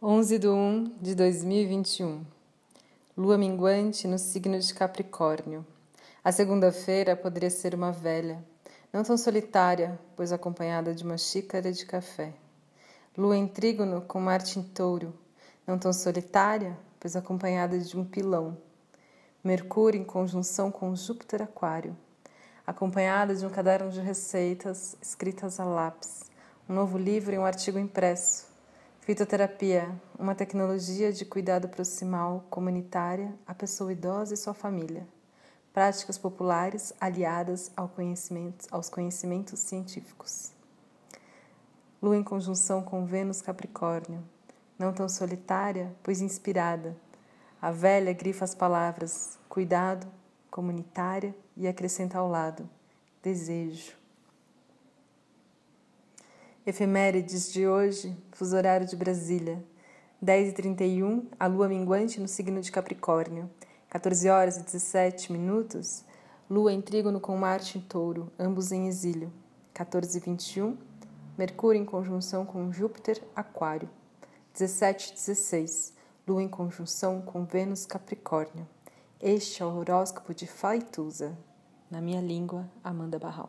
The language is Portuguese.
11 de 1 de 2021 Lua minguante no signo de Capricórnio. A segunda-feira poderia ser uma velha, não tão solitária, pois acompanhada de uma xícara de café. Lua em trígono com Marte em touro, não tão solitária, pois acompanhada de um pilão. Mercúrio em conjunção com Júpiter Aquário, acompanhada de um caderno de receitas escritas a lápis, um novo livro e um artigo impresso Fitoterapia, uma tecnologia de cuidado proximal comunitária à pessoa idosa e sua família. Práticas populares aliadas ao conhecimento, aos conhecimentos científicos. Lua em conjunção com Vênus Capricórnio, não tão solitária, pois inspirada. A velha grifa as palavras cuidado, comunitária e acrescenta ao lado desejo. Efemérides de hoje, fuso horário de Brasília. 10h31, a lua minguante no signo de Capricórnio. 14 horas e 17 minutos, lua em trígono com Marte em touro, ambos em exílio. 14h21, Mercúrio em conjunção com Júpiter, Aquário. 17h16, lua em conjunção com Vênus, Capricórnio. Este é o horóscopo de Faituza. Na minha língua, Amanda Barral.